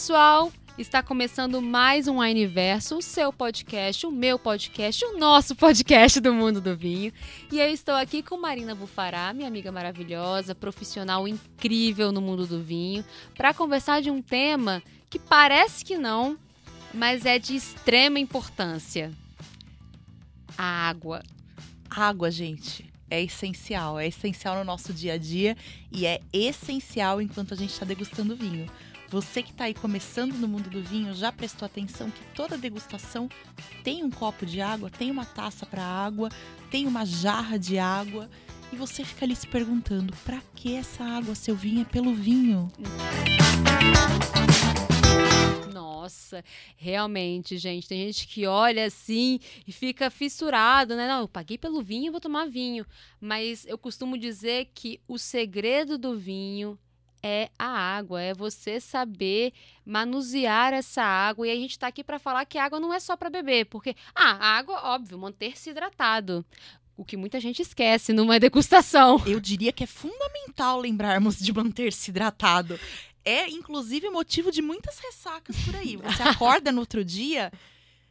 pessoal! Está começando mais um Universo, o seu podcast, o meu podcast, o nosso podcast do mundo do vinho. E eu estou aqui com Marina Bufará, minha amiga maravilhosa, profissional incrível no mundo do vinho, para conversar de um tema que parece que não, mas é de extrema importância: a água. Água, gente, é essencial. É essencial no nosso dia a dia e é essencial enquanto a gente está degustando vinho. Você que está aí começando no mundo do vinho já prestou atenção que toda degustação tem um copo de água, tem uma taça para água, tem uma jarra de água e você fica ali se perguntando: para que essa água? Seu vinho é pelo vinho. Nossa, realmente, gente. Tem gente que olha assim e fica fissurado, né? Não, eu paguei pelo vinho, vou tomar vinho. Mas eu costumo dizer que o segredo do vinho é a água, é você saber manusear essa água. E a gente está aqui para falar que a água não é só para beber, porque ah, a água, óbvio, manter-se hidratado. O que muita gente esquece numa degustação. Eu diria que é fundamental lembrarmos de manter-se hidratado. É, inclusive, motivo de muitas ressacas por aí. Você acorda no outro dia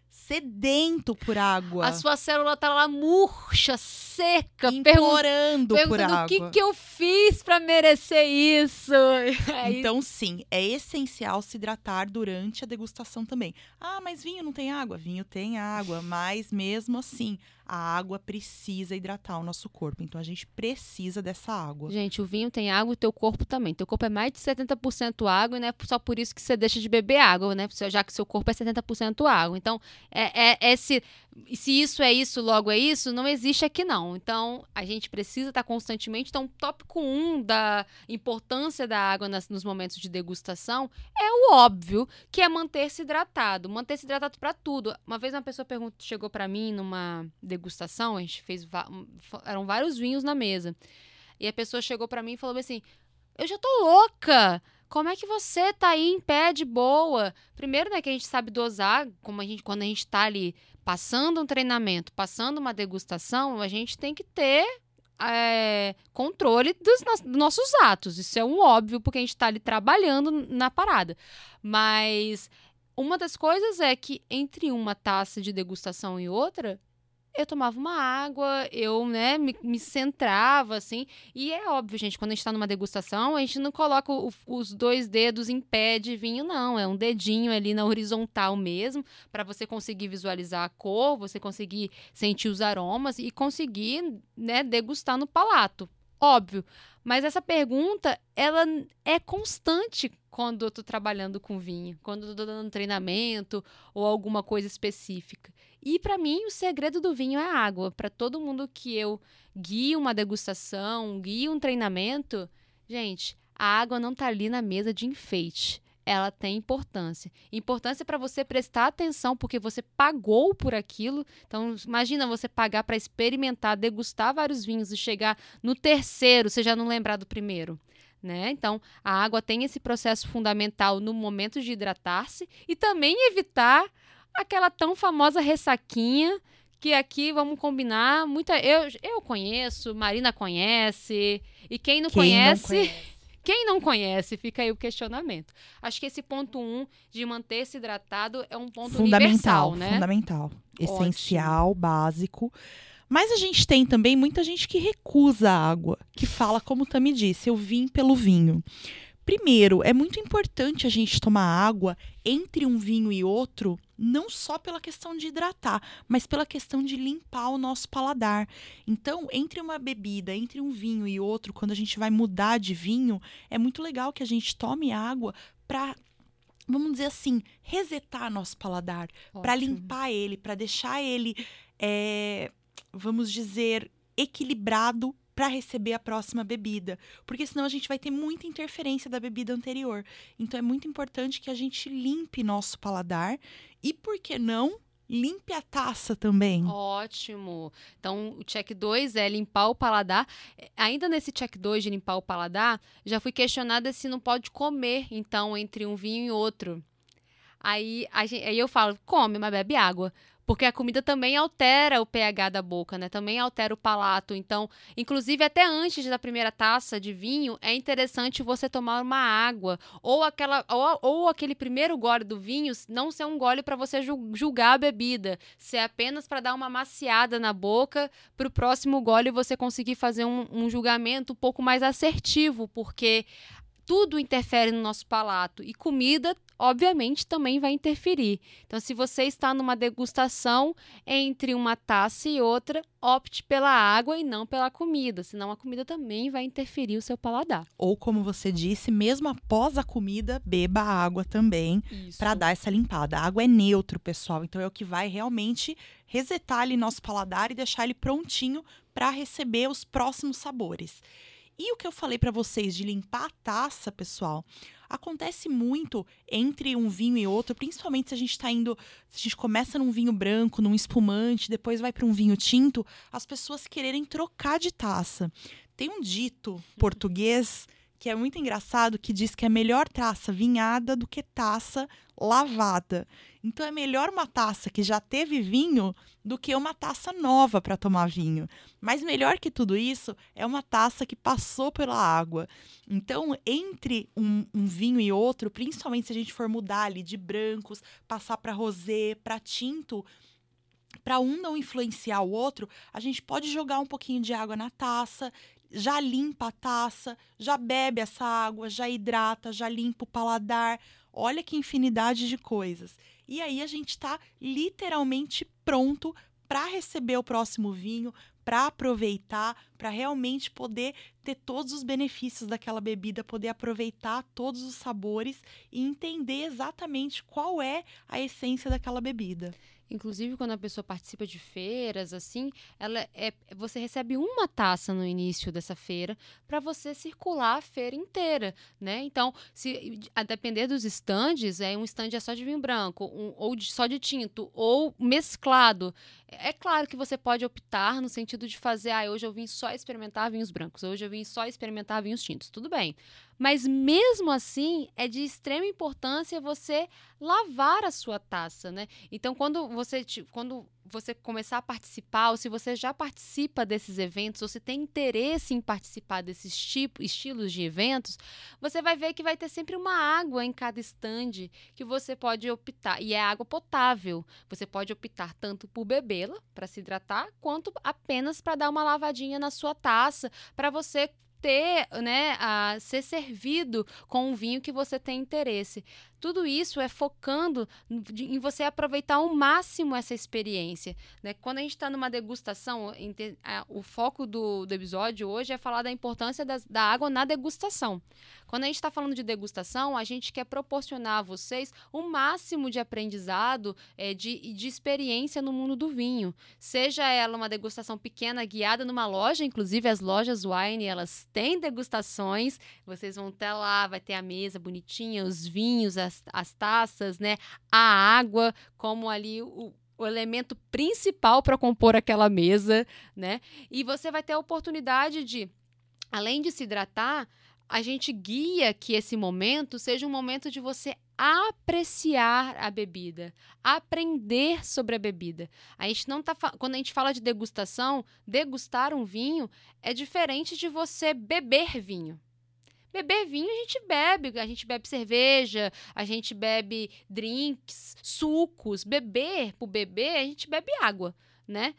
sedento por água. A sua célula tá lá murcha, seca, implorando por água. o que, que eu fiz para merecer isso. então, sim, é essencial se hidratar durante a degustação também. Ah, mas vinho não tem água? Vinho tem água, mas mesmo assim, a água precisa hidratar o nosso corpo. Então a gente precisa dessa água. Gente, o vinho tem água e o teu corpo também. Teu corpo é mais de 70% água e não é só por isso que você deixa de beber água, né? Já que seu corpo é 70% água. Então, é, é, esse, se isso é isso, logo é isso, não existe aqui não. Então, a gente precisa estar constantemente. Então, tópico 1 um da importância da água nas, nos momentos de degustação é o óbvio, que é manter-se hidratado. Manter-se hidratado para tudo. Uma vez uma pessoa perguntou, chegou para mim numa degustação degustação, a gente fez eram vários vinhos na mesa. E a pessoa chegou para mim e falou assim: "Eu já tô louca. Como é que você tá aí em pé de boa? Primeiro, né, que a gente sabe dosar, como a gente quando a gente tá ali passando um treinamento, passando uma degustação, a gente tem que ter é, controle dos, no dos, nossos atos. Isso é um óbvio, porque a gente está ali trabalhando na parada. Mas uma das coisas é que entre uma taça de degustação e outra, eu tomava uma água, eu, né, me, me, centrava, assim. E é óbvio, gente, quando a gente tá numa degustação, a gente não coloca o, os dois dedos em pé de vinho, não. É um dedinho ali na horizontal mesmo, para você conseguir visualizar a cor, você conseguir sentir os aromas e conseguir, né, degustar no palato. Óbvio. Mas essa pergunta, ela é constante quando eu tô trabalhando com vinho, quando eu tô dando treinamento ou alguma coisa específica. E para mim, o segredo do vinho é a água. Para todo mundo que eu guio uma degustação, guio um treinamento, gente, a água não tá ali na mesa de enfeite. Ela tem importância. Importância para você prestar atenção, porque você pagou por aquilo. Então, imagina você pagar para experimentar, degustar vários vinhos e chegar no terceiro, você já não lembrar do primeiro. Né? Então, a água tem esse processo fundamental no momento de hidratar-se e também evitar aquela tão famosa ressaquinha que aqui vamos combinar, muita eu, eu conheço, Marina conhece, e quem não, quem conhece, não conhece, quem não conhece, fica aí o questionamento. Acho que esse ponto um de manter-se hidratado é um ponto fundamental, né? Fundamental, essencial, Ótimo. básico. Mas a gente tem também muita gente que recusa a água, que fala, como o Tami disse, eu vim pelo vinho. Primeiro, é muito importante a gente tomar água entre um vinho e outro, não só pela questão de hidratar, mas pela questão de limpar o nosso paladar. Então, entre uma bebida, entre um vinho e outro, quando a gente vai mudar de vinho, é muito legal que a gente tome água para vamos dizer assim, resetar nosso paladar, para limpar ele, para deixar ele, é, vamos dizer, equilibrado para receber a próxima bebida, porque senão a gente vai ter muita interferência da bebida anterior. Então é muito importante que a gente limpe nosso paladar e, por que não, limpe a taça também. Ótimo. Então, o check 2 é limpar o paladar. Ainda nesse check 2 de limpar o paladar, já fui questionada se não pode comer, então, entre um vinho e outro. Aí, gente, aí eu falo, come, mas bebe água. Porque a comida também altera o pH da boca, né? Também altera o palato. Então, inclusive até antes da primeira taça de vinho, é interessante você tomar uma água ou aquela ou, ou aquele primeiro gole do vinho não ser um gole para você julgar a bebida, ser apenas para dar uma maciada na boca, para o próximo gole você conseguir fazer um, um julgamento um pouco mais assertivo, porque tudo interfere no nosso palato e comida, obviamente, também vai interferir. Então, se você está numa degustação entre uma taça e outra, opte pela água e não pela comida, senão a comida também vai interferir o seu paladar. Ou, como você disse, mesmo após a comida, beba água também para dar essa limpada. A água é neutro, pessoal, então é o que vai realmente resetar ali nosso paladar e deixar ele prontinho para receber os próximos sabores. E o que eu falei para vocês de limpar a taça, pessoal, acontece muito entre um vinho e outro, principalmente se a gente está indo, se a gente começa num vinho branco, num espumante, depois vai para um vinho tinto, as pessoas quererem trocar de taça. Tem um dito português que é muito engraçado, que diz que é melhor taça vinhada do que taça lavada. Então é melhor uma taça que já teve vinho do que uma taça nova para tomar vinho. Mas melhor que tudo isso é uma taça que passou pela água. Então, entre um, um vinho e outro, principalmente se a gente for mudar ali de brancos, passar para rosé, para tinto, para um não influenciar o outro, a gente pode jogar um pouquinho de água na taça, já limpa a taça, já bebe essa água, já hidrata, já limpa o paladar. Olha que infinidade de coisas. E aí a gente está literalmente pronto para receber o próximo vinho, para aproveitar, para realmente poder ter todos os benefícios daquela bebida, poder aproveitar todos os sabores e entender exatamente qual é a essência daquela bebida. Inclusive, quando a pessoa participa de feiras, assim, ela é, você recebe uma taça no início dessa feira para você circular a feira inteira, né? Então, se a depender dos estandes, é um stand é só de vinho branco, um, ou de, só de tinto, ou mesclado. É claro que você pode optar no sentido de fazer, ah, hoje eu vim só experimentar vinhos brancos, hoje eu vim só experimentar vinhos tintos. Tudo bem. Mas mesmo assim, é de extrema importância você lavar a sua taça, né? Então, quando você, quando você começar a participar, ou se você já participa desses eventos, ou se tem interesse em participar desses tipos, estilos de eventos, você vai ver que vai ter sempre uma água em cada estande que você pode optar. E é água potável. Você pode optar tanto por bebê-la para se hidratar, quanto apenas para dar uma lavadinha na sua taça, para você ter, né, a ser servido com um vinho que você tem interesse. Tudo isso é focando em você aproveitar ao máximo essa experiência. Né? Quando a gente está numa degustação, o foco do, do, episódio hoje é falar da importância da água na degustação. Quando a gente está falando de degustação, a gente quer proporcionar a vocês o máximo de aprendizado é, de, de experiência no mundo do vinho. Seja ela uma degustação pequena, guiada numa loja, inclusive as lojas wine, elas têm degustações, vocês vão ter lá, vai ter a mesa bonitinha, os vinhos, as as, as taças, né? A água como ali o, o elemento principal para compor aquela mesa, né? E você vai ter a oportunidade de, além de se hidratar, a gente guia que esse momento seja um momento de você apreciar a bebida, aprender sobre a bebida. A gente não tá quando a gente fala de degustação, degustar um vinho é diferente de você beber vinho. Beber vinho a gente bebe, a gente bebe cerveja, a gente bebe drinks, sucos. Beber, por beber, a gente bebe água, né?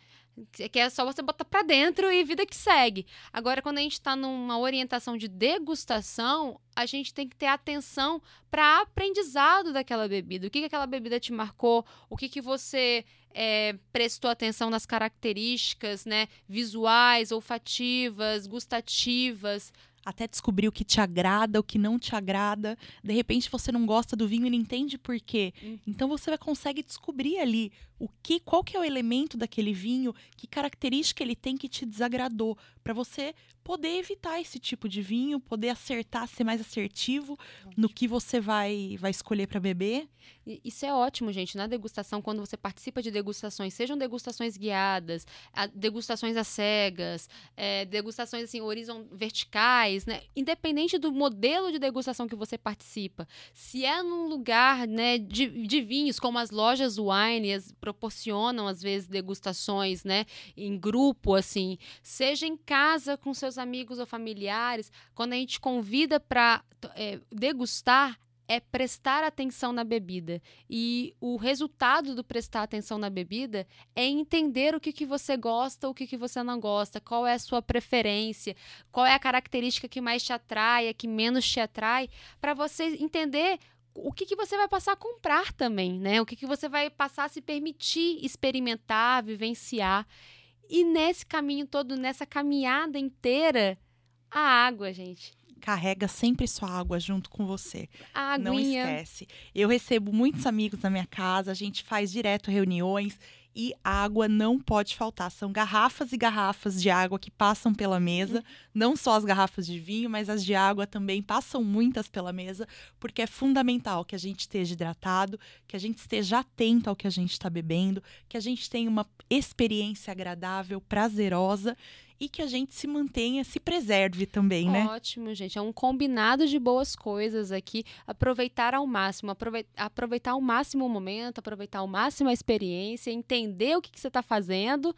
Que é só você botar para dentro e vida que segue. Agora, quando a gente está numa orientação de degustação, a gente tem que ter atenção para aprendizado daquela bebida. O que, que aquela bebida te marcou? O que, que você é, prestou atenção nas características né, visuais, olfativas, gustativas, até descobrir o que te agrada, o que não te agrada. De repente você não gosta do vinho e não entende por quê. Uhum. Então você consegue descobrir ali o que, qual que é o elemento daquele vinho, que característica ele tem que te desagradou, para você poder evitar esse tipo de vinho, poder acertar, ser mais assertivo ótimo. no que você vai vai escolher para beber. Isso é ótimo, gente. Na degustação, quando você participa de degustações, sejam degustações guiadas, degustações às cegas, é, degustações assim horizontais, verticais, né? Independente do modelo de degustação que você participa, se é num lugar, né, de, de vinhos como as lojas wine, as proporcionam às vezes degustações, né, em grupo assim, seja em casa com seus amigos ou familiares, quando a gente convida para é, degustar é prestar atenção na bebida. E o resultado do prestar atenção na bebida é entender o que, que você gosta, o que, que você não gosta, qual é a sua preferência, qual é a característica que mais te atrai, a que menos te atrai, para você entender o que, que você vai passar a comprar também, né? O que, que você vai passar a se permitir experimentar, vivenciar. E nesse caminho todo, nessa caminhada inteira, a água, gente carrega sempre sua água junto com você. A Não esquece. Eu recebo muitos amigos na minha casa, a gente faz direto reuniões e água não pode faltar. São garrafas e garrafas de água que passam pela mesa, não só as garrafas de vinho, mas as de água também passam muitas pela mesa, porque é fundamental que a gente esteja hidratado, que a gente esteja atento ao que a gente está bebendo, que a gente tenha uma experiência agradável, prazerosa e que a gente se mantenha, se preserve também, né? Ótimo, gente. É um combinado de boas coisas aqui. Aproveitar ao máximo, aproveitar ao máximo o momento, aproveitar ao máximo a experiência, entender o que, que você está fazendo.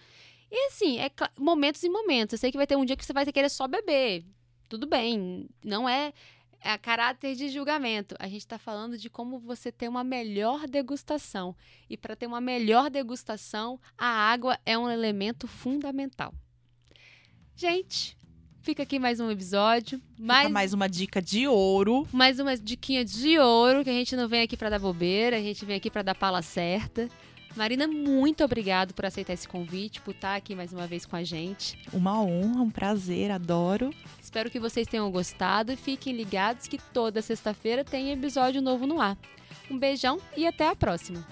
E assim, é momentos e momentos. Eu sei que vai ter um dia que você vai querer só beber. Tudo bem. Não é é caráter de julgamento. A gente está falando de como você ter uma melhor degustação. E para ter uma melhor degustação, a água é um elemento fundamental. Gente, fica aqui mais um episódio. Mais, fica mais uma dica de ouro. Mais uma diquinha de ouro, que a gente não vem aqui para dar bobeira, a gente vem aqui para dar pala certa. Marina, muito obrigado por aceitar esse convite, por estar aqui mais uma vez com a gente. Uma honra, um prazer, adoro. Espero que vocês tenham gostado e fiquem ligados que toda sexta-feira tem episódio novo no ar. Um beijão e até a próxima.